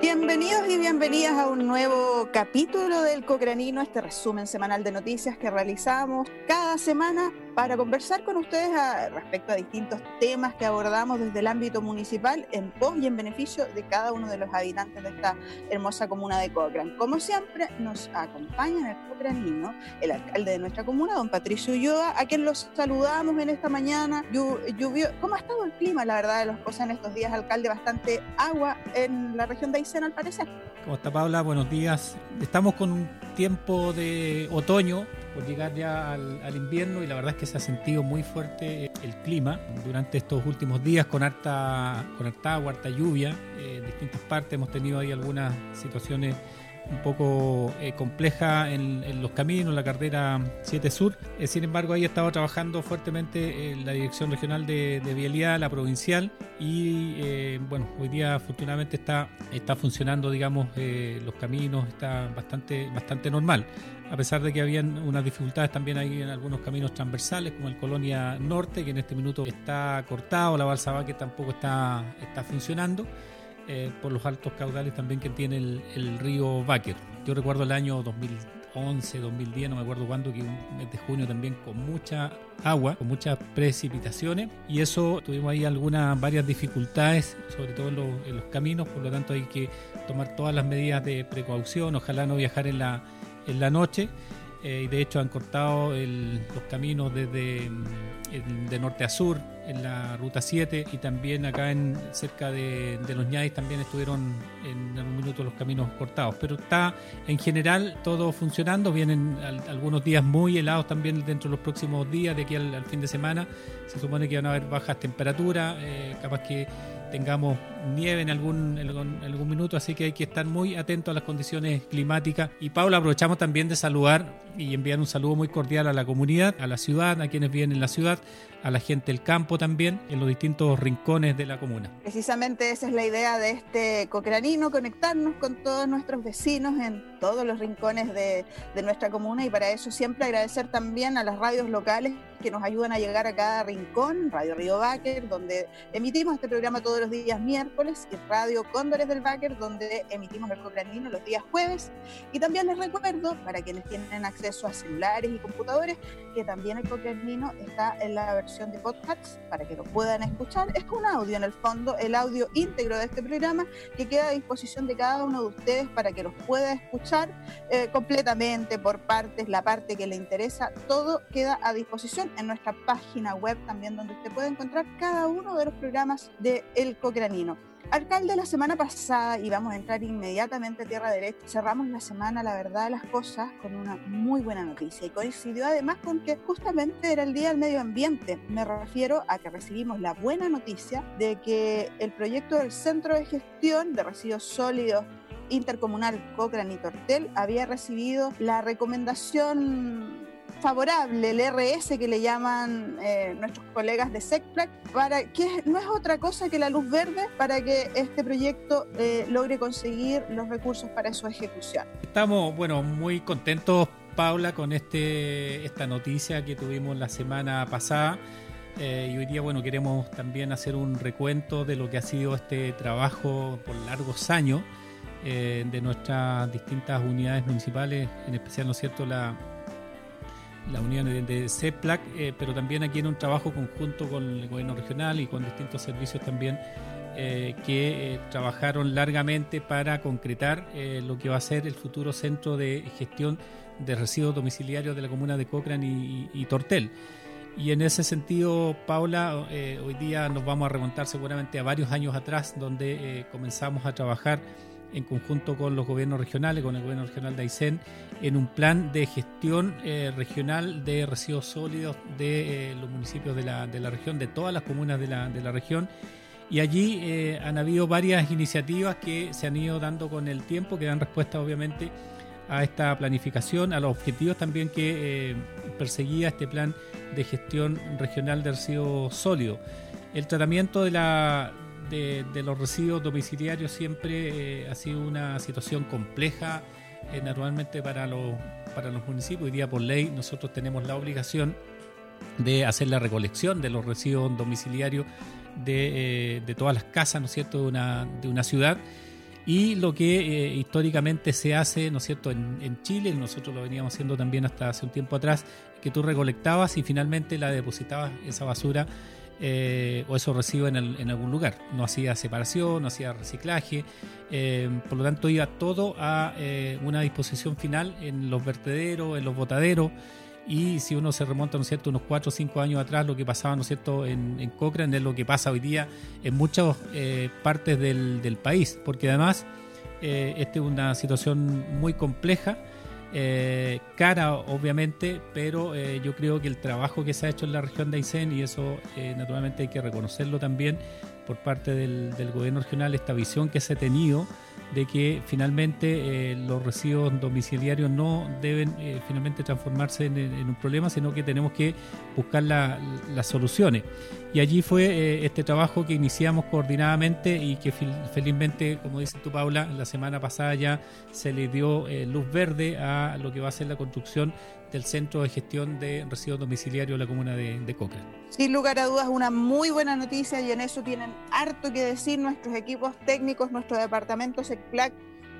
Bienvenidos y bienvenidas a un nuevo capítulo del Cocranino, este resumen semanal de noticias que realizamos cada semana para conversar con ustedes respecto a distintos temas que abordamos desde el ámbito municipal en pos y en beneficio de cada uno de los habitantes de esta hermosa comuna de Cochrane. Como siempre, nos acompaña en el Cocranino el alcalde de nuestra comuna, don Patricio Ulloa, a quien los saludamos en esta mañana. ¿Cómo ha estado el clima, la verdad, de las cosas en estos días, alcalde? Bastante agua en la región de Aysén, al parecer. ¿Cómo está, Paula? Buenos días. Estamos con un tiempo de otoño, por llegar ya al, invierno y la verdad es que se ha sentido muy fuerte el clima durante estos últimos días con harta, con harta agua, harta lluvia eh, en distintas partes. Hemos tenido ahí algunas situaciones un poco eh, compleja en, los caminos, la carretera 7 Sur. Eh, sin embargo, ahí he estado trabajando fuertemente en la Dirección Regional de, de Vialidad, la provincial, y eh, bueno, hoy día afortunadamente está, está funcionando, digamos, los caminos, está bastante, bastante normal. A pesar de que habían unas dificultades también ahí en algunos caminos transversales, como el Colonia Norte, que en este minuto está cortado, la balsa que tampoco está, está funcionando. Eh, por los altos caudales también que tiene el, río Báquer. Yo recuerdo el año 2011, 2010, no me acuerdo cuándo, que un mes de junio también con mucha agua, con muchas precipitaciones y eso tuvimos ahí algunas, varias dificultades, sobre todo en, los caminos, por lo tanto hay que tomar todas las medidas de precaución, ojalá no viajar en la, en la noche. Eh, y de hecho han cortado los caminos desde de norte a sur en la ruta 7 y también acá en cerca de, los ñais también estuvieron en algún minuto los caminos cortados. Pero está en general todo funcionando. Vienen algunos días muy helados también dentro de los próximos días de aquí al, fin de semana. Se supone que van a haber bajas temperaturas eh, capaz que tengamos nieve en algún, algún minuto, así que hay que estar muy atentos a las condiciones climáticas. Y Paula, aprovechamos también de saludar y enviar un saludo muy cordial a la comunidad, a la ciudad, a quienes viven en la ciudad, a la gente del campo también, en los distintos rincones de la comuna. Precisamente esa es la idea de este cocranino, conectarnos con todos nuestros vecinos en todos los rincones de, de nuestra comuna y para eso siempre agradecer también a las radios locales que nos ayudan a llegar a cada rincón, Radio Río Báquer, donde emitimos este programa todos los días miércoles, y Radio Cóndores del Báquer, donde emitimos el Cocranino los días jueves. Y también les recuerdo, para quienes tienen acceso a celulares y computadores, que también el Cocranino está en la versión de podcast para que lo puedan escuchar. Es un audio en el fondo, el audio íntegro de este programa que queda a disposición de cada uno de ustedes para que los pueda escuchar eh, completamente por partes, la parte que le interesa, todo queda a disposición en nuestra página web también donde usted puede encontrar cada uno de los programas de El Cocranino. Alcalde, la semana pasada, y vamos a entrar inmediatamente a tierra derecha, cerramos la semana, la verdad las cosas, con una muy buena noticia y coincidió además con que justamente era el Día del Medio Ambiente. Me refiero a que recibimos la buena noticia de que el proyecto del Centro de Gestión de Residuos Sólidos Intercomunal Cochrane y Tortel había recibido la recomendación favorable, el RS que le llaman eh, nuestros colegas de SECPLAC, para que no es otra cosa que la luz verde para que este proyecto eh, logre conseguir los recursos para su ejecución. Estamos, bueno, muy contentos, Paula, con este, esta noticia que tuvimos la semana pasada. Eh, y hoy día, bueno, queremos también hacer un recuento de lo que ha sido este trabajo por largos años de nuestras distintas unidades municipales, en especial, ¿no es cierto?, la, la unión de CEPLAC, eh, pero también aquí en un trabajo conjunto con el gobierno regional y con distintos servicios también eh, que eh, trabajaron largamente para concretar lo que va a ser el futuro centro de gestión de residuos domiciliarios de la comuna de Cochrane y, Tortel. Y en ese sentido, Paula, hoy día nos vamos a remontar seguramente a varios años atrás, donde comenzamos a trabajar en conjunto con los gobiernos regionales, con el gobierno regional de Aysén, en un plan de gestión eh, regional de residuos sólidos de eh, los municipios de la, de la, región, de todas las comunas de la, de la región. Y allí eh, han habido varias iniciativas que se han ido dando con el tiempo, que dan respuesta obviamente a esta planificación, a los objetivos también que perseguía este plan de gestión regional de residuos sólidos. El tratamiento de la, de, los residuos domiciliarios siempre eh, ha sido una situación compleja, eh, naturalmente para los, para los municipios. Hoy día por ley nosotros tenemos la obligación de hacer la recolección de los residuos domiciliarios de, eh, de todas las casas, ¿no es cierto?, de una, de una ciudad. y lo que eh, históricamente se hace, ¿no es cierto?, en, Chile, nosotros lo veníamos haciendo también hasta hace un tiempo atrás, que tú recolectabas y finalmente la depositabas esa basura eh, o esos residuos en, algún lugar. No hacía separación, no hacía reciclaje, eh, por lo tanto iba todo a una disposición final en los vertederos, en los botaderos y si uno se remonta, ¿no es cierto?, unos 4 o 5 años atrás, lo que pasaba, ¿no es cierto?, en, en Cochrane es lo que pasa hoy día en muchas eh, partes del, país, porque además eh, esta es una situación muy compleja, eh, cara obviamente, pero yo creo que el trabajo que se ha hecho en la región de Aysén, y eso naturalmente hay que reconocerlo también por parte del, del gobierno regional, esta visión que se ha tenido, de que finalmente eh, los residuos domiciliarios no deben eh, finalmente transformarse en, un problema, sino que tenemos que buscar las soluciones. Y allí fue eh, este trabajo que iniciamos coordinadamente y que felizmente, como dice tú Paula, la semana pasada ya se le dio luz verde a lo que va a ser la construcción del Centro de Gestión de Residuos Domiciliarios de la comuna de, de Sin lugar a dudas, una muy buena noticia y en eso tienen harto que decir nuestros equipos técnicos, nuestro departamento SECPLAC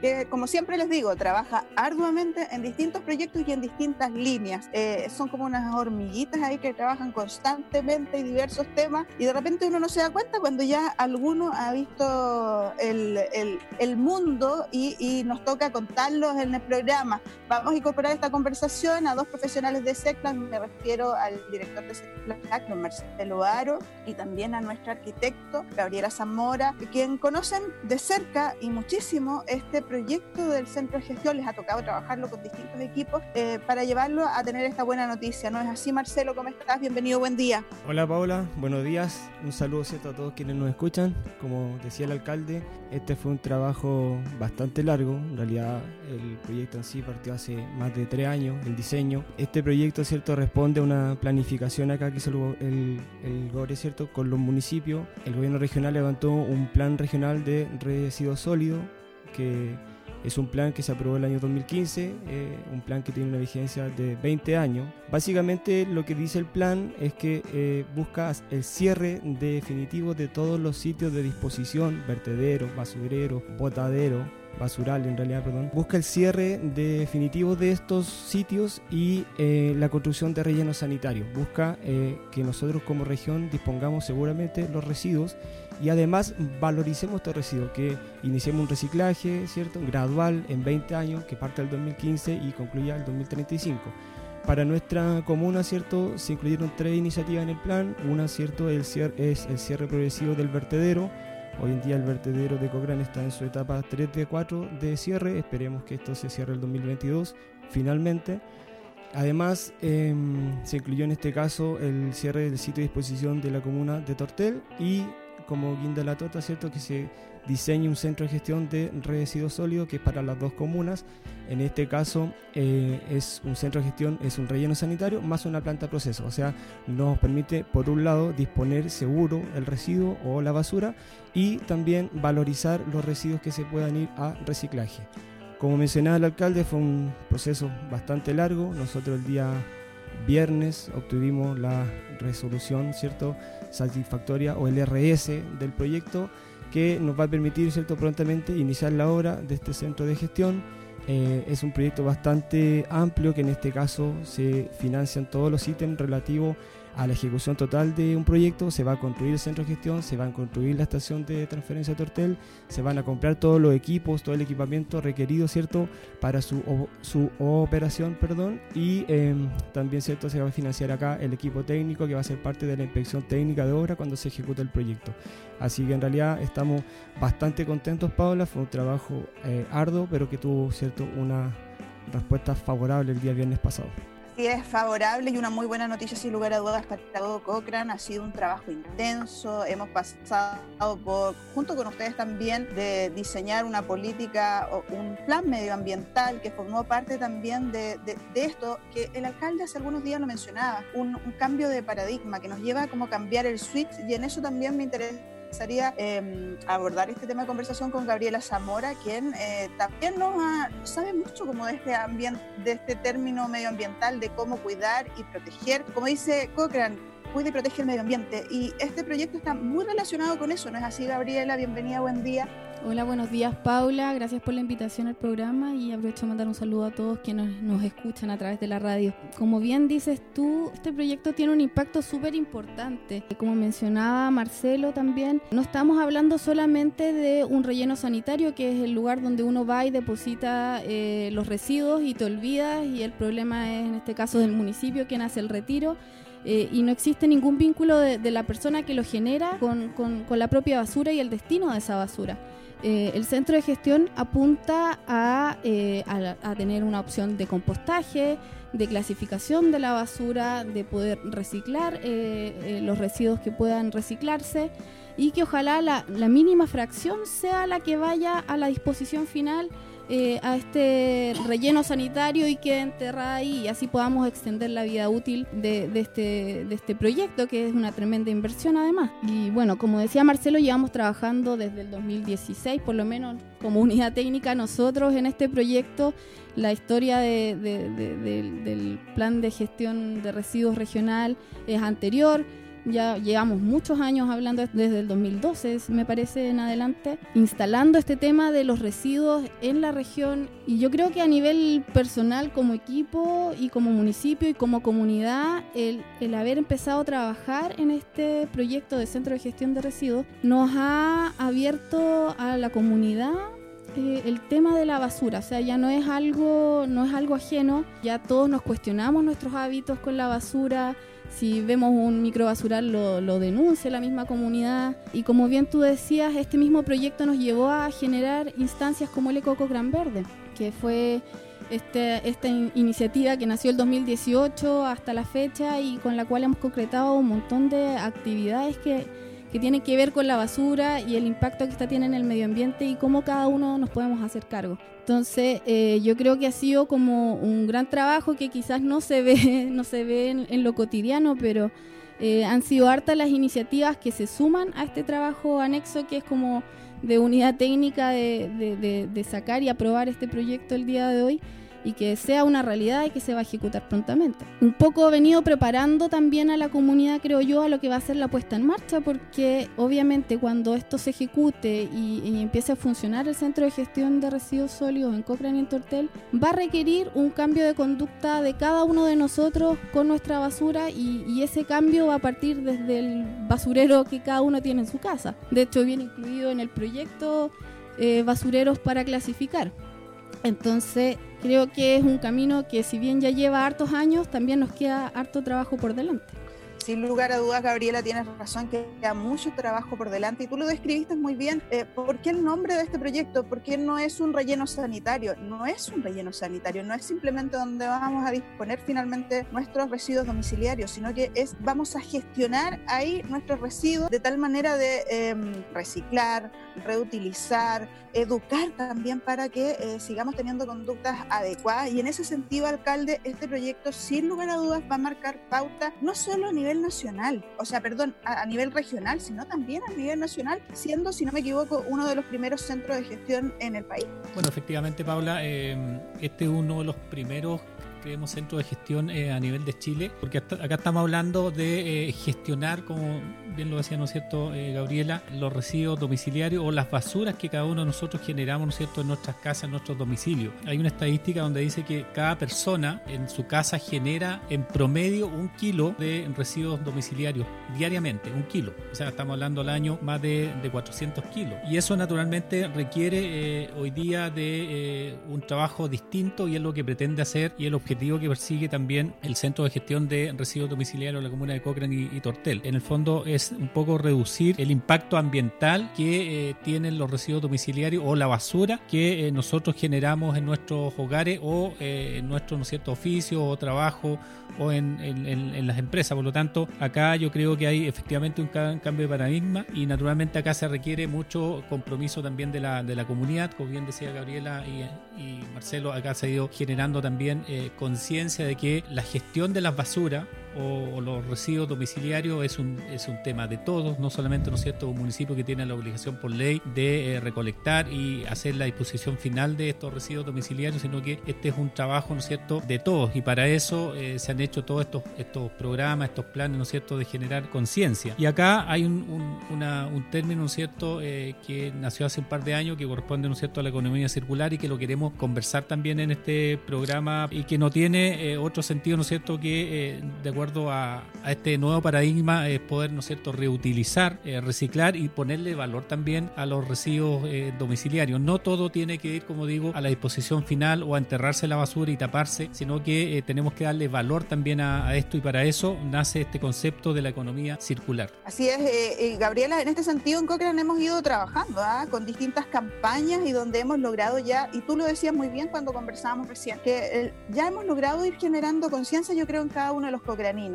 que como siempre les digo, trabaja arduamente en distintos proyectos y en distintas líneas. Eh, son como unas hormiguitas ahí que trabajan constantemente y diversos temas y de repente uno no se da cuenta cuando ya alguno ha visto el, el, el mundo y, y, nos toca contarlos en el programa. Vamos a incorporar esta conversación a dos profesionales de SECLAC, me refiero al director de SECLAC, Marcelo Aro, y también a nuestro arquitecto, Gabriela Zamora, quien conocen de cerca y muchísimo este proyecto proyecto del centro de gestión les ha tocado trabajarlo con distintos equipos eh, para llevarlo a tener esta buena noticia. ¿No es así, Marcelo? ¿Cómo estás? Bienvenido, buen día. Hola, Paula. Buenos días. Un saludo ¿cierto? a todos quienes nos escuchan. Como decía el alcalde, este fue un trabajo bastante largo. En realidad, el proyecto en sí partió hace más de tres años, el diseño. Este proyecto, ¿cierto?, responde a una planificación acá que hizo el, el, GORE, ¿cierto?, con los municipios. El gobierno regional levantó un plan regional de residuos sólidos que es un plan que se aprobó el año 2015, eh, un plan que tiene una vigencia de 20 años. Básicamente lo que dice el plan es que eh, busca el cierre definitivo de todos los sitios de disposición, vertederos, basureros, botaderos, basural en realidad, perdón, busca el cierre definitivo de estos sitios y eh, la construcción de rellenos sanitarios. Busca que nosotros como región dispongamos seguramente los residuos y además valoricemos estos residuos, que iniciemos un reciclaje, ¿cierto? Gradual en 20 años, que parte del 2015 y concluya el 2035. Para nuestra comuna, ¿cierto? Se incluyeron tres iniciativas en el plan. Una, ¿cierto? El es el cierre progresivo del vertedero. Hoy en día el vertedero de Cochrane está en su etapa 3 de 4 de cierre. Esperemos que esto se cierre el 2022 finalmente. Además, em, se incluyó en este caso el cierre del sitio de disposición de la comuna de Tortel y como Guinda la Tota, ¿cierto? Que se diseñe un centro de gestión de residuos sólidos que es para las dos comunas. En este caso eh, es un centro de gestión, es un relleno sanitario más una planta de proceso. O sea, nos permite, por un lado, disponer seguro el residuo o la basura y también valorizar los residuos que se puedan ir a reciclaje. Como mencionaba el alcalde, fue un proceso bastante largo. Nosotros el día viernes obtuvimos la resolución, ¿cierto? satisfactoria o el RS del proyecto que nos va a permitir cierto prontamente iniciar la obra de este centro de gestión. Eh, es un proyecto bastante amplio que en este caso se financian todos los ítems relativos a la ejecución total de un proyecto, se va a construir el centro de gestión, se va a construir la estación de transferencia de Tortel, se van a comprar todos los equipos, todo el equipamiento requerido, ¿cierto?, para su, su operación, perdón, y em, también, ¿cierto?, se va a financiar acá el equipo técnico que va a ser parte de la inspección técnica de obra cuando se ejecuta el proyecto. Así que en realidad estamos bastante contentos, Paula, fue un trabajo eh, arduo, pero que tuvo, ¿cierto?, una respuesta favorable el día viernes pasado. Sí, es favorable y una muy buena noticia sin lugar a dudas para todo Cochrane. Ha sido un trabajo intenso. Hemos pasado por, junto con ustedes también, de diseñar una política o un plan medioambiental que formó parte también de, esto que el alcalde hace algunos días lo mencionaba, un, un cambio de paradigma que nos lleva a como cambiar el switch y en eso también me interesa interesaría em, abordar este tema de conversación con Gabriela Zamora, quien eh, también nos sabe mucho como de este ambiente, de este término medioambiental, de cómo cuidar y proteger. Como dice Cochrane, cuida y protege el medio ambiente. Y este proyecto está muy relacionado con eso, ¿no es así, Gabriela? Bienvenida, buen día. Hola, buenos días Paula, gracias por la invitación al programa y aprovecho de mandar un saludo a todos quienes nos escuchan a través de la radio. Como bien dices tú, este proyecto tiene un impacto súper importante. Como mencionaba Marcelo también, no estamos hablando solamente de un relleno sanitario, que es el lugar donde uno va y deposita eh, los residuos y te olvidas y el problema es en este caso del municipio quien hace el retiro. Eh, y no existe ningún vínculo de, la persona que lo genera con, con, la propia basura y el destino de esa basura. Eh, el centro de gestión apunta eh, a, tener una opción de compostaje, de clasificación de la basura, de poder reciclar los residuos que puedan reciclarse y que ojalá la, la mínima fracción sea la que vaya a la disposición final eh, a este relleno sanitario y quede enterrada ahí y así podamos extender la vida útil de, este, de este proyecto que es una tremenda inversión además. Y bueno, como decía Marcelo, llevamos trabajando desde el 2016, por lo menos como unidad técnica nosotros en este proyecto. La historia del plan de gestión de residuos regional es anterior ya llevamos muchos años hablando desde el 2012, me parece, en adelante, instalando este tema de los residuos en la región. Y yo creo que a nivel personal, como equipo y como municipio y como comunidad, el, el haber empezado a trabajar en este proyecto de centro de gestión de residuos nos ha abierto a la comunidad eh, el tema de la basura, o sea, ya no es algo, no es algo ajeno, ya todos nos cuestionamos nuestros hábitos con la basura, si vemos un microbasural lo, lo denuncia la misma comunidad. Y como bien tú decías, este mismo proyecto nos llevó a generar instancias como el Ecoco Gran Verde, que fue este, esta iniciativa que nació el 2018 hasta la fecha y con la cual hemos concretado un montón de actividades que que tiene que ver con la basura y el impacto que esta tiene en el medio ambiente y cómo cada uno nos podemos hacer cargo. Entonces, eh, yo creo que ha sido como un gran trabajo que quizás no se ve, no se ve en, lo cotidiano, pero eh, han sido hartas las iniciativas que se suman a este trabajo anexo que es como de unidad técnica de, de sacar y aprobar este proyecto el día de hoy y que sea una realidad y que se va a ejecutar prontamente. Un poco he venido preparando también a la comunidad, creo yo, a lo que va a ser la puesta en marcha, porque obviamente cuando esto se ejecute y, empiece a funcionar el centro de gestión de residuos sólidos en Cochrane y en Tortel, va a requerir un cambio de conducta de cada uno de nosotros con nuestra basura y, y ese cambio va a partir desde el basurero que cada uno tiene en su casa. De hecho, viene incluido en el proyecto eh, basureros para clasificar. Entonces, creo que es un camino que si bien ya lleva hartos años, también nos queda harto trabajo por delante sin lugar a dudas, Gabriela, tienes razón que queda mucho trabajo por delante y tú lo describiste muy bien. Eh, ¿Por qué el nombre de este proyecto? ¿Por qué no es un relleno sanitario? No es un relleno sanitario, no es simplemente donde vamos a disponer finalmente nuestros residuos domiciliarios, sino que es vamos a gestionar ahí nuestros residuos de tal manera de em, reciclar, reutilizar, educar también para que eh, sigamos teniendo conductas adecuadas. Y en ese sentido, alcalde, este proyecto sin lugar a dudas va a marcar pauta no solo a nivel nacional, o sea, perdón, a, nivel regional, sino también a nivel nacional, siendo, si no me equivoco, uno de los primeros centros de gestión en el país. Bueno, efectivamente, Paula, eh, este es uno de los primeros creemos centros de gestión eh, a nivel de Chile, porque acá estamos hablando de eh, gestionar como bien lo decía, ¿no es cierto, eh, Gabriela, los residuos domiciliarios o las basuras que cada uno de nosotros generamos, ¿no es cierto?, en nuestras casas, en nuestros domicilios. Hay una estadística donde dice que cada persona en su casa genera en promedio un kilo de residuos domiciliarios diariamente, un kilo. O sea, estamos hablando al año más de, 400 kilos. Y eso naturalmente requiere eh, hoy día de eh, un trabajo distinto y es lo que pretende hacer y el objetivo que persigue también el Centro de Gestión de Residuos Domiciliarios de la Comuna de Cochrane y Tortel. En el fondo es un poco reducir el impacto ambiental que eh, tienen los residuos domiciliarios o la basura que eh, nosotros generamos en nuestros hogares o eh, en nuestro ¿no cierto? oficio o trabajo o en, las empresas. Por lo tanto, acá yo creo que hay efectivamente un, cambio de paradigma y naturalmente acá se requiere mucho compromiso también de la, de la comunidad, como bien decía Gabriela y, y Marcelo, acá se ha ido generando también conciencia de que la gestión de las basuras o, los residuos domiciliarios es un, es un tema de todos, no solamente ¿no es cierto? un municipio que tiene la obligación por ley de eh, recolectar y hacer la disposición final de estos residuos domiciliarios, sino que este es un trabajo ¿no es cierto? de todos y para eso eh, se han hecho todos estos, estos programas, estos planes ¿no es cierto? de generar conciencia. Y acá hay un, un, término ¿no es cierto? Eh, que nació hace un par de años que corresponde ¿no es cierto? a la economía circular y que lo queremos conversar también en este programa y que no tiene otro sentido ¿no es cierto? que de acuerdo a, este nuevo paradigma es poder, ¿no es cierto?, reutilizar, eh, reciclar y ponerle valor también a los residuos eh, domiciliarios. No todo tiene que ir, como digo, a la disposición final o a enterrarse la basura y taparse, sino que eh, tenemos que darle valor también a, esto y para eso nace este concepto de la economía circular. Así es, Gabriela, en este sentido en Cochrane hemos ido trabajando ¿ah? con distintas campañas y donde hemos logrado ya, y tú lo decías muy bien cuando conversábamos recién, que ya hemos logrado ir generando conciencia, yo creo, en cada uno de los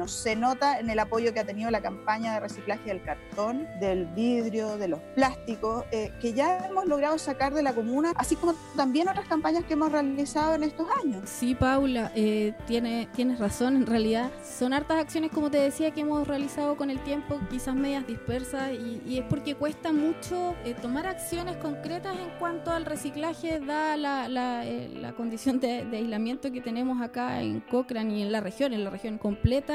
Se nota en el apoyo que ha tenido la campaña de reciclaje del cartón, del vidrio, de los plásticos, eh, que ya hemos logrado sacar de la comuna, así como también otras campañas que hemos realizado en estos años. Sí, Paula, eh, tiene, tienes razón. En realidad son hartas acciones, como te decía, que hemos realizado con el tiempo, quizás medias dispersas, y, es porque cuesta mucho eh, tomar acciones concretas en cuanto al reciclaje, da la condición de, de, aislamiento que tenemos acá en Cochrane y en la región, en la región completa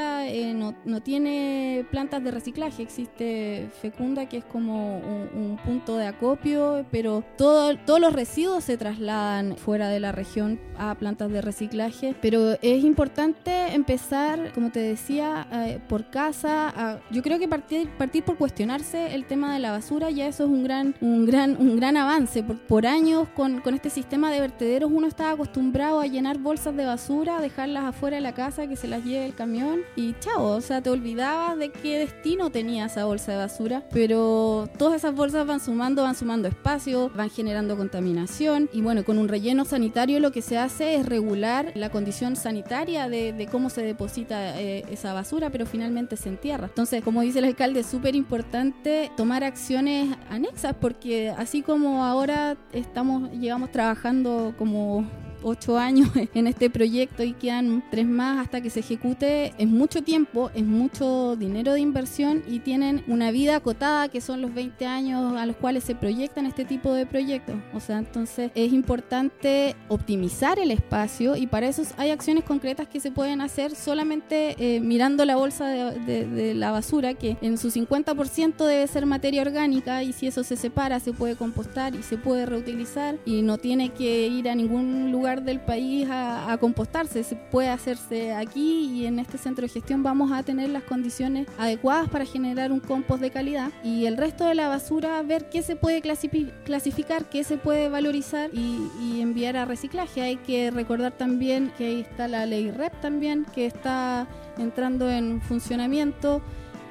no, no, tiene plantas de reciclaje, existe Fecunda que es como un, punto de acopio, pero todo, todos los residuos se trasladan fuera de la región a plantas de reciclaje, pero es importante empezar, como te decía, eh, por casa, yo creo que partir, partir por cuestionarse el tema de la basura, ya eso es un gran, un gran, un gran avance, por, por años con, con este sistema de vertederos uno estaba acostumbrado a llenar bolsas de basura, dejarlas afuera de la casa, que se las lleve el camión y chao, o sea, te olvidabas de qué destino tenía esa bolsa de basura, pero todas esas bolsas van sumando, van sumando espacio, van generando contaminación y bueno, con un relleno sanitario lo que se hace es regular la condición sanitaria de, cómo se deposita eh, esa basura, pero finalmente se entierra. Entonces, como dice el alcalde, es súper importante tomar acciones anexas porque así como ahora estamos, llevamos trabajando como ocho años en este proyecto y quedan tres más hasta que se ejecute, es mucho tiempo, es mucho dinero de inversión y tienen una vida acotada que son los 20 años a los cuales se proyectan este tipo de proyectos. O sea, entonces es importante optimizar el espacio y para eso hay acciones concretas que se pueden hacer solamente eh, mirando la bolsa de, de la basura que en su 50% debe ser materia orgánica y si eso se separa se puede compostar y se puede reutilizar y no tiene que ir a ningún lugar del país a, compostarse. Se puede hacerse aquí y en este centro de gestión vamos a tener las condiciones adecuadas para generar un compost de calidad y el resto de la basura ver qué se puede clasificar, qué se puede valorizar y, y enviar a reciclaje. Hay que recordar también que ahí está la ley REP también que está entrando en funcionamiento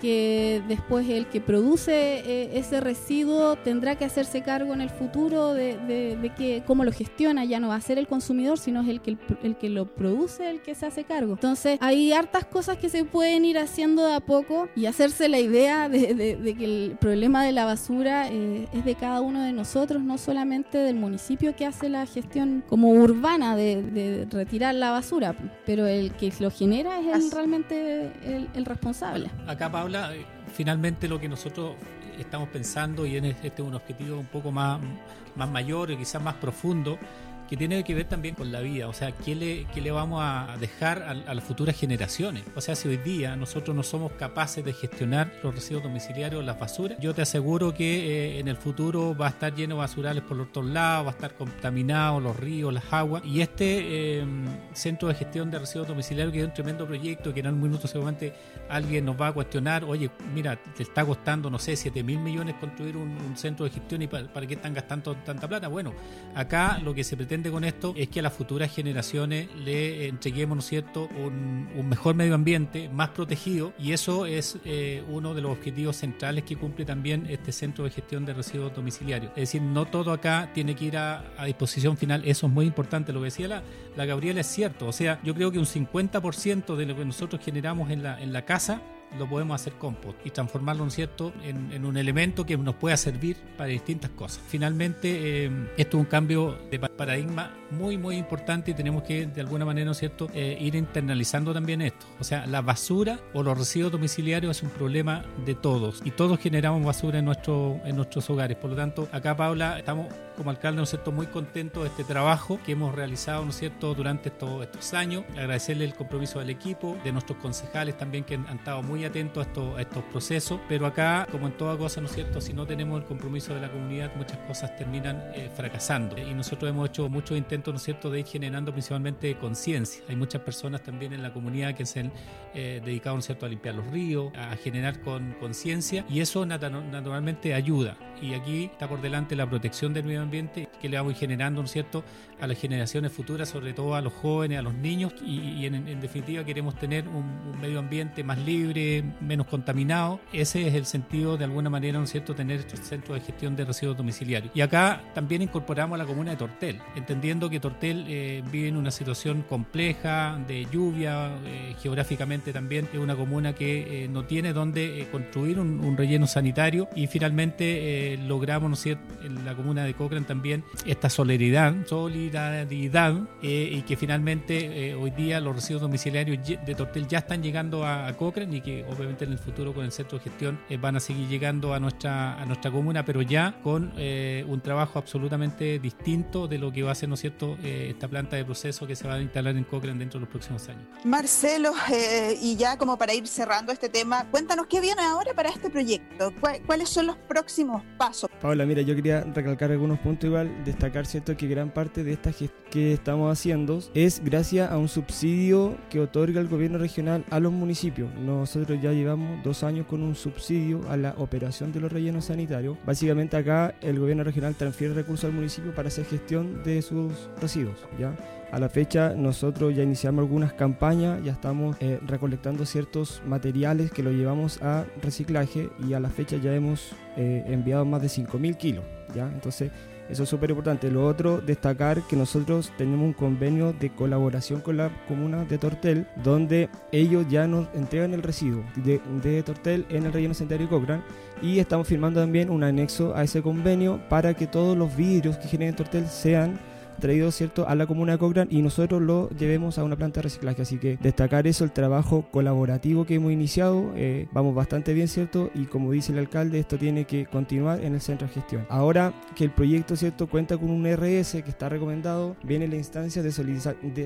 que después el que produce eh, ese residuo tendrá que hacerse cargo en el futuro de, de, que cómo lo gestiona, ya no va a ser el consumidor, sino es el que, el, que lo produce el que se hace cargo. Entonces hay hartas cosas que se pueden ir haciendo de a poco y hacerse la idea de, que el problema de la basura eh, es de cada uno de nosotros, no solamente del municipio que hace la gestión como urbana de, retirar la basura, pero el que lo genera es realmente el, el responsable. Acá Pablo finalmente lo que nosotros estamos pensando y este es un objetivo un poco más, más mayor y quizás más profundo que tiene que ver también con la vida, o sea, ¿qué le, qué le vamos a dejar a, las futuras generaciones? O sea, si hoy día nosotros no somos capaces de gestionar los residuos domiciliarios, las basuras, yo te aseguro que eh, en el futuro va a estar lleno de basurales por otros lados, va a estar contaminado los ríos, las aguas, y este eh, centro de gestión de residuos domiciliarios que es un tremendo proyecto que en un minuto seguramente alguien nos va a cuestionar, oye, mira, te está costando, no sé, 7 mil millones construir un, centro de gestión y para qué están gastando tanta plata. Bueno, acá lo que se pretende con esto es que a las futuras generaciones le entreguemos, ¿no es cierto?, un, mejor medio ambiente, más protegido, y eso es eh, uno de los objetivos centrales que cumple también este centro de gestión de residuos domiciliarios. Es decir, no todo acá tiene que ir a, disposición final, eso es muy importante. Lo que decía la, la Gabriela es cierto, o sea, yo creo que un 50% de lo que nosotros generamos en la casa lo podemos hacer compost y transformarlo, ¿no cierto?, en, un elemento que nos pueda servir para distintas cosas. Finalmente, eh, esto es un cambio de paradigma muy, muy importante y tenemos que, de alguna manera, ¿no es cierto?, eh, ir internalizando también esto. O sea, la basura o los residuos domiciliarios es un problema de todos y todos generamos basura en, nuestro, en nuestros hogares. Por lo tanto, acá, Paula, estamos como alcalde, ¿no es cierto?, muy contentos de este trabajo que hemos realizado, ¿no es cierto?, durante estos, estos años. Agradecerle el compromiso del equipo, de nuestros concejales también que han, estado muy atentos a estos, a estos procesos. Pero acá, como en toda cosa, ¿no es cierto?, si no tenemos el compromiso de la comunidad, muchas cosas terminan eh, fracasando. Y nosotros hemos hecho muchos intentos, ¿no cierto?, de ir generando principalmente conciencia. Hay muchas personas también en la comunidad que se han eh, dedicado, ¿no cierto?, a limpiar los ríos, a generar con conciencia y eso naturalmente ayuda. Y aquí está por delante la protección del medio ambiente que le vamos generando, ¿no es cierto?, a las generaciones futuras, sobre todo a los jóvenes, a los niños, y, en, definitiva queremos tener un, medio ambiente más libre, menos contaminado. Ese es el sentido, de alguna manera, ¿no cierto?, tener estos centros de gestión de residuos domiciliarios. Y acá también incorporamos a la comuna de Tortel, entendiendo que Tortel eh, vive en una situación compleja de lluvia, eh, geográficamente también es una comuna que eh, no tiene donde construir un, relleno sanitario y finalmente logramos, ¿no cierto?, en la comuna de Cochrane también esta solidaridad, solidaridad y que finalmente hoy día los residuos domiciliarios de Tortel ya están llegando a, a, Cochrane y que obviamente en el futuro con el centro de gestión van a seguir llegando a nuestra, a nuestra comuna, pero ya con un trabajo absolutamente distinto de lo que va a ser, ¿no es cierto?, esta planta de proceso que se va a instalar en Cochrane dentro de los próximos años. Marcelo, y ya como para ir cerrando este tema, cuéntanos qué viene ahora para este proyecto, ¿cuáles son los próximos pasos? Paula, mira, yo quería recalcar algunos puntos igual, destacar, ¿cierto?, que gran parte de que estamos haciendo es gracias a un subsidio que otorga el gobierno regional a los municipios. Nosotros ya llevamos dos años con un subsidio a la operación de los rellenos sanitarios. Básicamente acá el gobierno regional transfiere recursos al municipio para hacer gestión de sus residuos. ¿ya? A la fecha nosotros ya iniciamos algunas campañas, ya estamos eh, recolectando ciertos materiales que lo llevamos a reciclaje y a la fecha ya hemos eh, enviado más de 5.000 kilos. ¿ya? Entonces eso es súper importante. Lo otro, destacar que nosotros tenemos un convenio de colaboración con la comuna de Tortel, donde ellos ya nos entregan el residuo de, Tortel en el relleno sanitario Cochrane y estamos firmando también un anexo a ese convenio para que todos los vidrios que generen Tortel sean traído ¿cierto? a la comuna de Cochrane y nosotros lo llevemos a una planta de reciclaje. Así que destacar eso, el trabajo colaborativo que hemos iniciado, eh, vamos bastante bien, ¿cierto? Y como dice el alcalde, esto tiene que continuar en el centro de gestión. Ahora que el proyecto, ¿cierto?, cuenta con un RS que está recomendado, viene la instancia de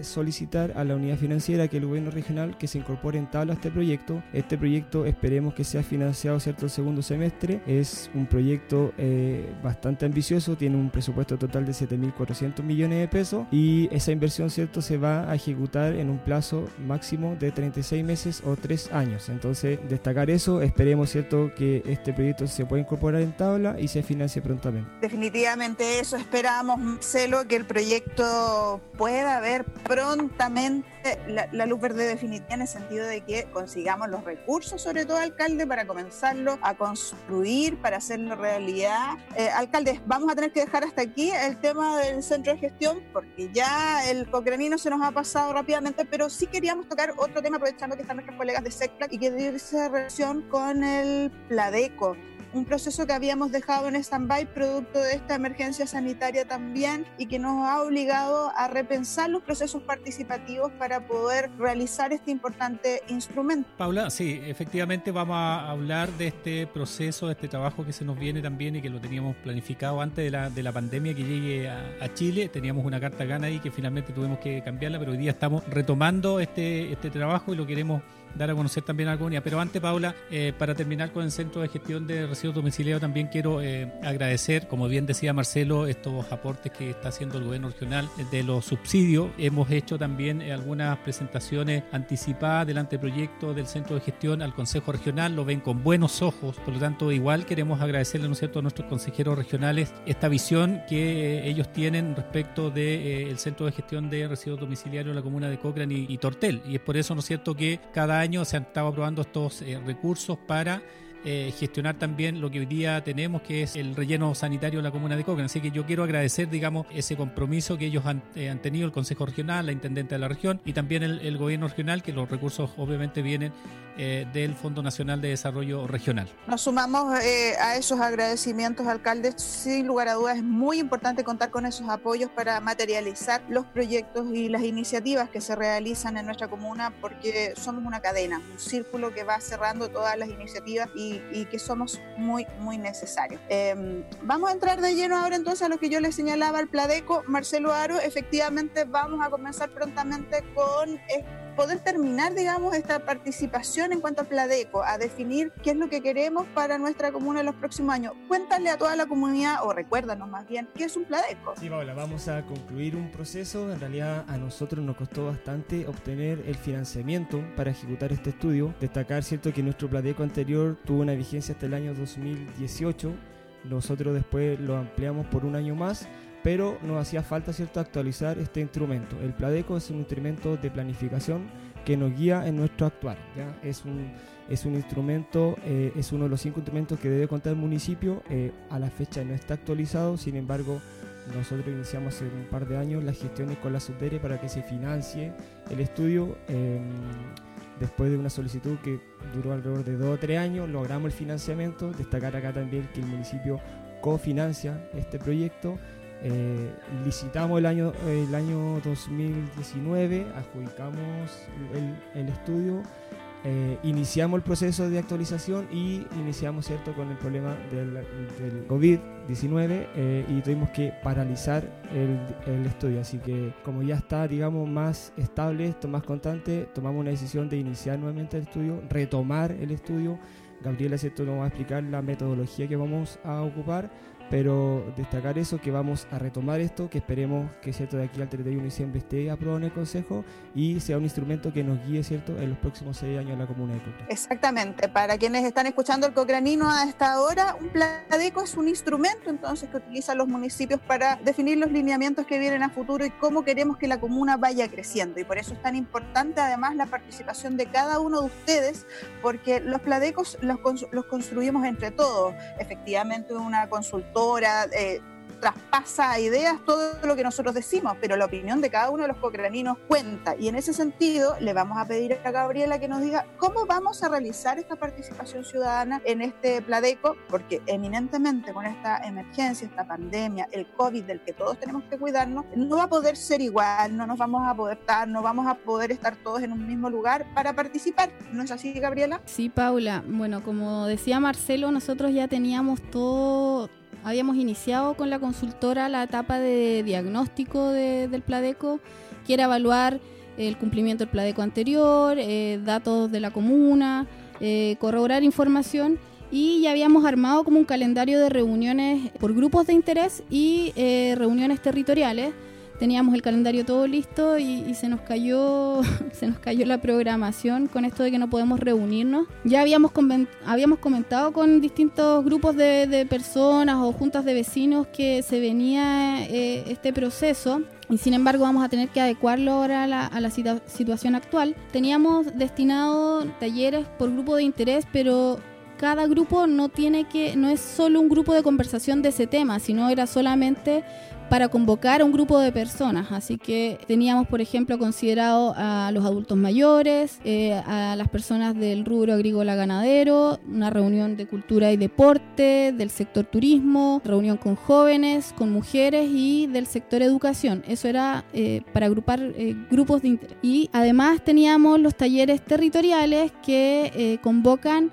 solicitar, a la unidad financiera que el gobierno regional que se incorpore en tabla a este proyecto. Este proyecto esperemos que sea financiado, ¿cierto?, el segundo semestre. Es un proyecto eh, bastante ambicioso, tiene un presupuesto total de 7.400 millones de pesos y esa inversión cierto se va a ejecutar en un plazo máximo de 36 meses o 3 años. Entonces destacar eso, esperemos cierto que este proyecto se pueda incorporar en tabla y se financie prontamente. Definitivamente eso esperamos, Marcelo, que el proyecto pueda ver prontamente la, luz verde definitiva en el sentido de que consigamos los recursos, sobre todo alcalde, para comenzarlo a construir, para hacerlo realidad. Eh, alcalde, vamos a tener que dejar hasta aquí el tema del centro de gestión porque ya el cocranino se nos ha pasado rápidamente, pero sí queríamos tocar otro tema aprovechando que están nuestros colegas de SECPLAC y que dice relación con el Pladeco un proceso que habíamos dejado en stand-by producto de esta emergencia sanitaria también y que nos ha obligado a repensar los procesos participativos para poder realizar este importante instrumento. Paula, sí, efectivamente vamos a hablar de este proceso, de este trabajo que se nos viene también y que lo teníamos planificado antes de la, de la pandemia que llegue a, Chile. Teníamos una carta gana ahí que finalmente tuvimos que cambiarla, pero hoy día estamos retomando este, este trabajo y lo queremos dar a conocer también a la comunidad. Pero antes, Paula, eh, para terminar con el Centro de Gestión de Residuos Domiciliados, también quiero eh, agradecer, como bien decía Marcelo, estos aportes que está haciendo el gobierno regional de los subsidios. Hemos hecho también eh, algunas presentaciones anticipadas del anteproyecto del Centro de Gestión al Consejo Regional, lo ven con buenos ojos, por lo tanto, igual queremos agradecerle, ¿no cierto?, a nuestros consejeros regionales esta visión que ellos tienen respecto del Centro de Gestión de Residuos Domiciliarios de la comuna de Cochrane y, y Tortel. Y es por eso, ¿no es cierto?, que cada año se han estado aprobando estos eh, recursos para eh, gestionar también lo que hoy día tenemos, que es el relleno sanitario de la comuna de Cochrane. Así que yo quiero agradecer, digamos, ese compromiso que ellos han, eh, han tenido, el Consejo Regional, la Intendente de la región y también el, Gobierno Regional, que los recursos obviamente vienen eh, del Fondo Nacional de Desarrollo Regional. Nos sumamos a esos agradecimientos, alcalde. Sin lugar a dudas, es muy importante contar con esos apoyos para materializar los proyectos y las iniciativas que se realizan en nuestra comuna, porque somos una cadena, un círculo que va cerrando todas las iniciativas y, y que somos muy, muy necesarios. Eh, vamos a entrar de lleno ahora entonces a lo que yo les señalaba al Pladeco. Marcelo Aro, efectivamente vamos a comenzar prontamente con poder terminar, digamos, esta participación en cuanto a Pladeco, a definir qué es lo que queremos para nuestra comuna en los próximos años. Cuéntale a toda la comunidad, o recuérdanos más bien, qué es un Pladeco. Sí, Paula, vamos a concluir un proceso. En realidad a nosotros nos costó bastante obtener el financiamiento para ejecutar este estudio. Destacar, cierto, que nuestro Pladeco anterior tuvo una vigencia hasta el año 2018. Nosotros después lo ampliamos por un año más pero nos hacía falta cierto actualizar este instrumento. El Pladeco es un instrumento de planificación que nos guía en nuestro actuar. ¿ya? Es, un, es un instrumento, eh, es uno de los cinco instrumentos que debe contar el municipio. Eh, a la fecha no está actualizado, sin embargo, nosotros iniciamos hace un par de años las gestiones con la Subdere para que se financie el estudio. Eh, después de una solicitud que duró alrededor de dos o tres años, logramos el financiamiento. Destacar acá también que el municipio cofinancia este proyecto eh, licitamos el año, el año 2019, adjudicamos el, el estudio, eh, iniciamos el proceso de actualización y iniciamos cierto con el problema del, del COVID-19 eh, y tuvimos que paralizar el, el, estudio. Así que como ya está, digamos, más estable, esto más constante, tomamos una decisión de iniciar nuevamente el estudio, retomar el estudio. Gabriela, cierto, nos va a explicar la metodología que vamos a ocupar pero destacar eso, que vamos a retomar esto, que esperemos que cierto de aquí al 31 de diciembre esté aprobado en el Consejo y sea un instrumento que nos guíe cierto en los próximos seis años en la comuna de Cochrane. Exactamente, para quienes están escuchando el cocranino a esta hora, un Pladeco es un instrumento entonces que utilizan los municipios para definir los lineamientos que vienen a futuro y cómo queremos que la comuna vaya creciendo. Y por eso es tan importante además la participación de cada uno de ustedes, porque los Pladecos los, los construimos entre todos. Efectivamente, una consulta eh, traspasa ideas todo lo que nosotros decimos, pero la opinión de cada uno de los cocraninos cuenta. Y en ese sentido, le vamos a pedir a Gabriela que nos diga cómo vamos a realizar esta participación ciudadana en este Pladeco, porque eminentemente con esta emergencia, esta pandemia, el COVID del que todos tenemos que cuidarnos, no va a poder ser igual, no nos vamos a poder estar, no vamos a poder estar todos en un mismo lugar para participar. ¿No es así, Gabriela? Sí, Paula. Bueno, como decía Marcelo, nosotros ya teníamos todo habíamos iniciado con la consultora la etapa de diagnóstico de, del Pladeco, que era evaluar el cumplimiento del Pladeco anterior, eh, datos de la comuna, eh, corroborar información y ya habíamos armado como un calendario de reuniones por grupos de interés y eh, reuniones territoriales teníamos el calendario todo listo y, y, se nos cayó se nos cayó la programación con esto de que no podemos reunirnos. Ya habíamos habíamos comentado con distintos grupos de, de, personas o juntas de vecinos que se venía eh, este proceso y sin embargo vamos a tener que adecuarlo ahora a la, situación actual. Teníamos destinado talleres por grupo de interés pero cada grupo no tiene que no es solo un grupo de conversación de ese tema sino era solamente para convocar a un grupo de personas. Así que teníamos, por ejemplo, considerado a los adultos mayores, eh, a las personas del rubro agrícola ganadero, una reunión de cultura y deporte, del sector turismo, reunión con jóvenes, con mujeres y del sector educación. Eso era eh, para agrupar eh, grupos de interés. Y además teníamos los talleres territoriales que eh, convocan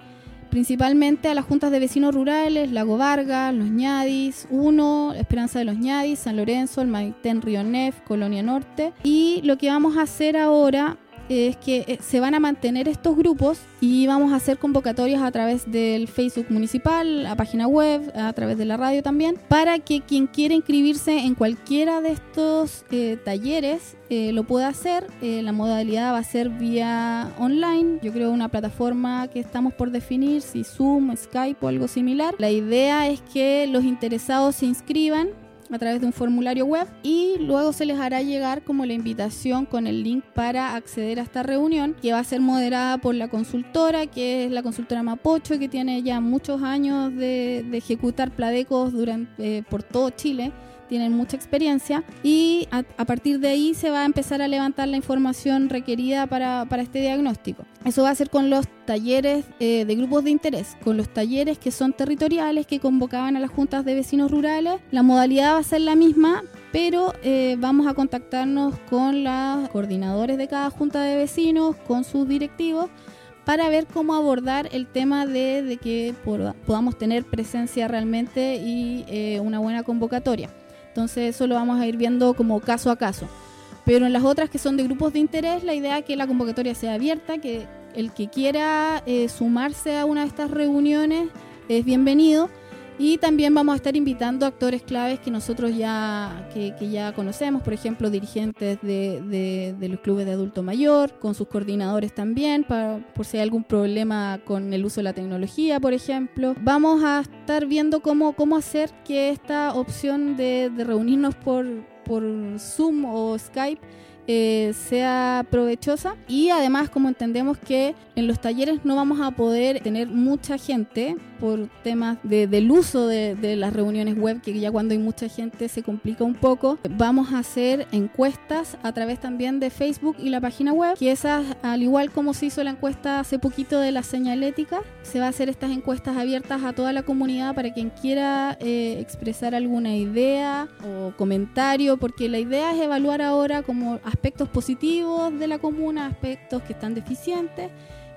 principalmente a las juntas de vecinos rurales, Lago Vargas, Los Ñadis, Uno, Esperanza de los Ñadis, San Lorenzo, el Maitén Río Nef, Colonia Norte. Y lo que vamos a hacer ahora es que eh, se van a mantener estos grupos y vamos a hacer convocatorias a través del Facebook municipal, la página web, a través de la radio también, para que quien quiera inscribirse en cualquiera de estos eh, talleres eh, lo pueda hacer. Eh, la modalidad va a ser vía online. Yo creo una plataforma que estamos por definir, si Zoom, Skype o algo similar. La idea es que los interesados se inscriban a través de un formulario web y luego se les hará llegar como la invitación con el link para acceder a esta reunión que va a ser moderada por la consultora, que es la consultora Mapocho, que tiene ya muchos años de, ejecutar pladecos durante, eh, por todo Chile tienen mucha experiencia y a, partir de ahí se va a empezar a levantar la información requerida para, este diagnóstico. Eso va a ser con los talleres eh, de grupos de interés, con los talleres que son territoriales, que convocaban a las juntas de vecinos rurales. La modalidad va a ser la misma, pero eh, vamos a contactarnos con los coordinadores de cada junta de vecinos, con sus directivos, para ver cómo abordar el tema de, que podamos tener presencia realmente y eh, una buena convocatoria. Entonces eso lo vamos a ir viendo como caso a caso. Pero en las otras que son de grupos de interés, la idea es que la convocatoria sea abierta, que el que quiera eh, sumarse a una de estas reuniones es bienvenido y también vamos a estar invitando actores claves que nosotros ya, que, ya conocemos, por ejemplo, dirigentes de, los clubes de adulto mayor, con sus coordinadores también, para, por si hay algún problema con el uso de la tecnología, por ejemplo. Vamos a estar viendo cómo, cómo hacer que esta opción de, reunirnos por, por Zoom o Skype eh, sea provechosa. Y además como entendemos que en los talleres no vamos a poder tener mucha gente por temas del uso de, las reuniones web que ya cuando hay mucha gente se complica un poco vamos a hacer encuestas a través también de Facebook y la página web que esas al igual como se hizo la encuesta hace poquito de la señalética se va a hacer estas encuestas abiertas a toda la comunidad para quien quiera eh, expresar alguna idea o comentario porque la idea es evaluar ahora como aspectos positivos de la comuna, aspectos que están deficientes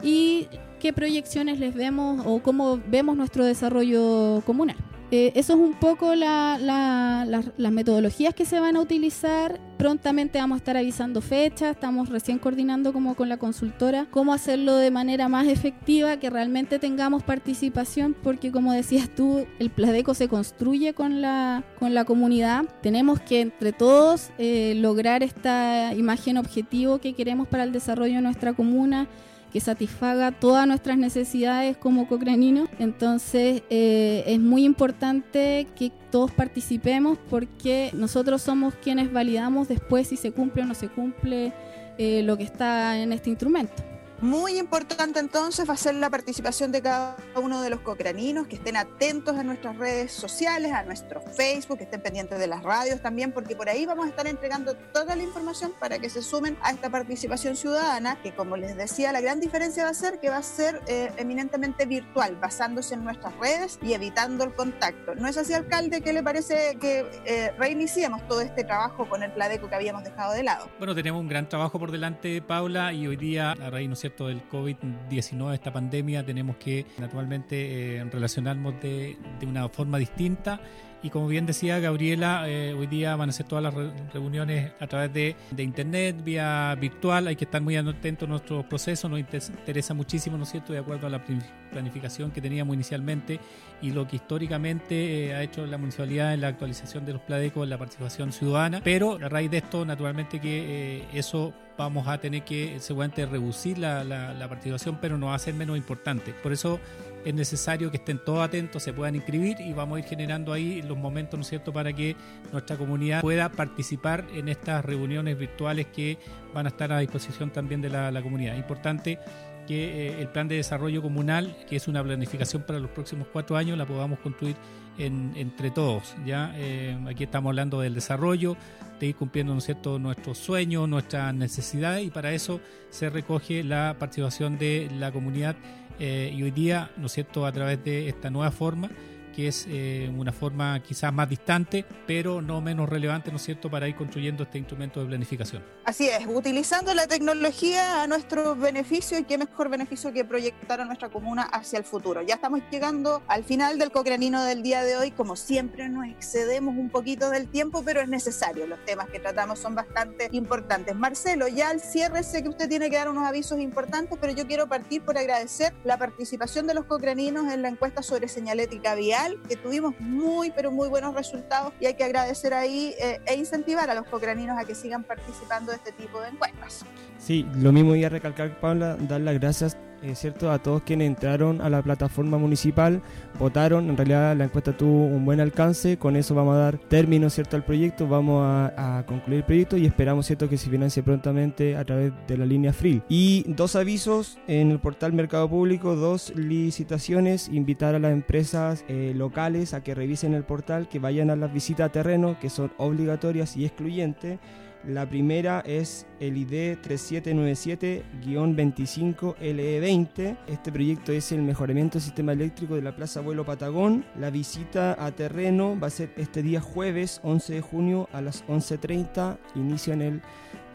y qué proyecciones les vemos o cómo vemos nuestro desarrollo comunal. Eh, eso es un poco las metodologías que se van a utilizar. Prontamente vamos a estar avisando fechas, estamos recién coordinando como con la consultora cómo hacerlo de manera más efectiva, que realmente tengamos participación, porque como decías tú, el Pladeco se construye con la, con la comunidad. Tenemos que entre todos eh, lograr esta imagen objetivo que queremos para el desarrollo de nuestra comuna que satisfaga todas nuestras necesidades como cocraninos. Entonces eh, es muy importante que todos participemos porque nosotros somos quienes validamos después si se cumple o no se cumple eh, lo que está en este instrumento. Muy importante entonces va a ser la participación de cada uno de los cocraninos, que estén atentos a nuestras redes sociales, a nuestro Facebook, que estén pendientes de las radios también, porque por ahí vamos a estar entregando toda la información para que se sumen a esta participación ciudadana, que como les decía, la gran diferencia va a ser que va a ser eh, eminentemente virtual, basándose en nuestras redes y evitando el contacto. ¿No es así, alcalde? ¿Qué le parece que eh, reiniciemos todo este trabajo con el Pladeco que habíamos dejado de lado? Bueno, tenemos un gran trabajo por delante, Paula, y hoy día, a raíz, ¿no del COVID-19, esta pandemia, tenemos que naturalmente eh, relacionarnos de, de una forma distinta y como bien decía Gabriela, eh, hoy día van a ser todas las reuniones a través de, internet, vía virtual. Hay que estar muy atentos a nuestro proceso. Nos interesa muchísimo, ¿no es cierto?, de acuerdo a la planificación que teníamos inicialmente y lo que históricamente eh, ha hecho la municipalidad en la actualización de los pladecos, en la participación ciudadana. Pero a raíz de esto, naturalmente que eh, eso vamos a tener que seguramente reducir la, la, la participación, pero no va a ser menos importante. Por eso es necesario que estén todos atentos, se puedan inscribir y vamos a ir generando ahí los momentos, ¿no es cierto?, para que nuestra comunidad pueda participar en estas reuniones virtuales que van a estar a disposición también de la, comunidad. Importante que eh, el plan de desarrollo comunal, que es una planificación para los próximos cuatro años, la podamos construir entre todos. ¿ya? Eh, aquí estamos hablando del desarrollo, de ir cumpliendo ¿no cierto? nuestros sueños, nuestras necesidades y para eso se recoge la participación de la comunidad eh, y hoy día, ¿no es cierto?, a través de esta nueva forma, que es eh, una forma quizás más distante, pero no menos relevante, ¿no es cierto?, para ir construyendo este instrumento de planificación. Así es, utilizando la tecnología a nuestro beneficio y qué mejor beneficio que proyectar a nuestra comuna hacia el futuro. Ya estamos llegando al final del cocranino del día de hoy, como siempre nos excedemos un poquito del tiempo, pero es necesario, los temas que tratamos son bastante importantes. Marcelo, ya al cierre sé que usted tiene que dar unos avisos importantes, pero yo quiero partir por agradecer la participación de los cocraninos en la encuesta sobre señalética vial que tuvimos muy, pero muy buenos resultados y hay que agradecer ahí eh, e incentivar a los cocraninos a que sigan participando de este tipo de encuestas. Sí, lo mismo voy a recalcar, Paula, dar las gracias eh, ¿cierto? A todos quienes entraron a la plataforma municipal, votaron, en realidad la encuesta tuvo un buen alcance, con eso vamos a dar término, ¿cierto? Al proyecto, vamos a, concluir el proyecto y esperamos, ¿cierto? Que se financie prontamente a través de la línea FRIL. Y dos avisos en el portal Mercado Público, dos licitaciones, invitar a las empresas eh, locales a que revisen el portal, que vayan a las visitas a terreno, que son obligatorias y excluyentes. La primera es el ID 3797-25LE20. Este proyecto es el mejoramiento del sistema eléctrico de la Plaza Abuelo Patagón. La visita a terreno va a ser este día jueves 11 de junio a las 11.30. Inicia en el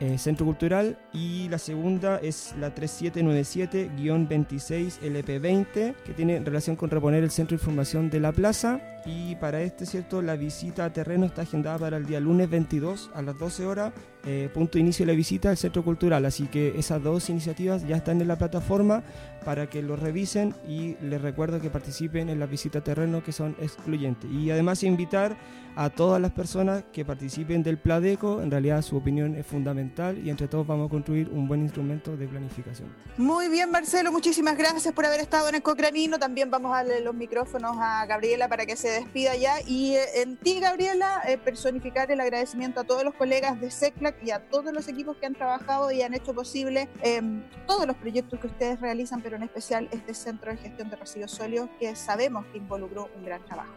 eh, Centro Cultural y la segunda es la 3797-26LP20 que tiene relación con reponer el Centro de Información de la Plaza. Y para este cierto la visita a terreno está agendada para el día lunes 22 a las 12 horas eh, punto de inicio de la visita al Centro Cultural así que esas dos iniciativas ya están en la plataforma para que lo revisen y les recuerdo que participen en la visita a terreno que son excluyentes y además invitar a todas las personas que participen del Pladeco. En realidad su opinión es fundamental y entre todos vamos a construir un buen instrumento de planificación. Muy bien, Marcelo, muchísimas gracias por haber estado en el Cocranino. También vamos a darle los micrófonos a Gabriela para que se despida ya. Y eh, en ti, Gabriela, eh, personificar el agradecimiento a todos los colegas de Y a todos los equipos que han trabajado y han hecho posible em, todos los proyectos que ustedes realizan, pero en especial este Centro de Gestión de Residuos Sólidos que sabemos que involucró un gran trabajo.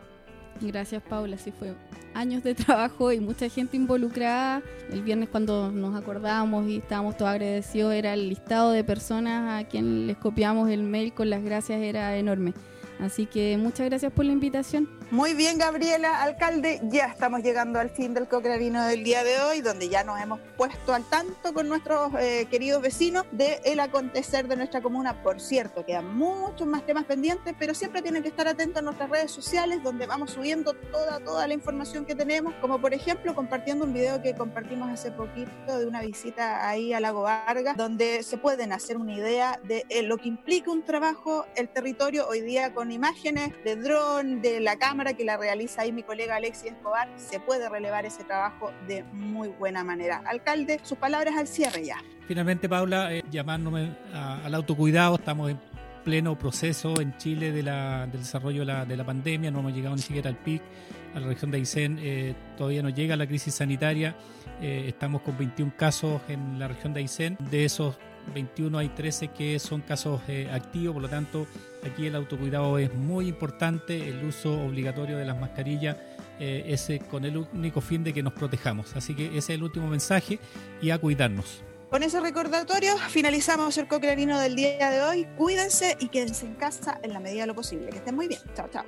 Gracias, Paula. Sí, fue años de trabajo y mucha gente involucrada. El viernes cuando nos acordábamos y estábamos todos agradecidos, era el listado de personas a quien les copiamos el mail con las gracias, era enorme. Así que muchas gracias por la invitación. Muy bien, Gabriela, alcalde, ya estamos llegando al fin del Cocranino del día de hoy, donde ya nos hemos puesto al tanto con nuestros eh, queridos vecinos del el acontecer de nuestra comuna. Por cierto, quedan muchos más temas pendientes, pero siempre tienen que estar atentos a nuestras redes sociales, donde vamos subiendo toda, toda la información que tenemos, como por ejemplo compartiendo un video que compartimos hace poquito de una visita ahí a Lago Vargas, donde se pueden hacer una idea de eh, lo que implica un trabajo, el territorio hoy día con imágenes de dron, de la cámara que la realiza ahí mi colega Alexis Escobar, se puede relevar ese trabajo de muy buena manera. Alcalde, sus palabras al cierre ya. Finalmente, Paula, eh, llamándome al autocuidado, estamos en pleno proceso en Chile del desarrollo de la, de la, pandemia, no hemos llegado ni siquiera al PIC, a la región de Aysén eh, todavía no llega la crisis sanitaria, eh, estamos con 21 casos en la región de Aysén, de esos 21 hay 13 que son casos eh, activos, por lo tanto aquí el autocuidado es muy importante, el uso obligatorio de las mascarillas eh, es con el único fin de que nos protejamos. Así que ese es el último mensaje y a cuidarnos. Con ese recordatorio finalizamos el coclerino del día de hoy. Cuídense y quédense en casa en la medida de lo posible. Que estén muy bien. Chao, chao.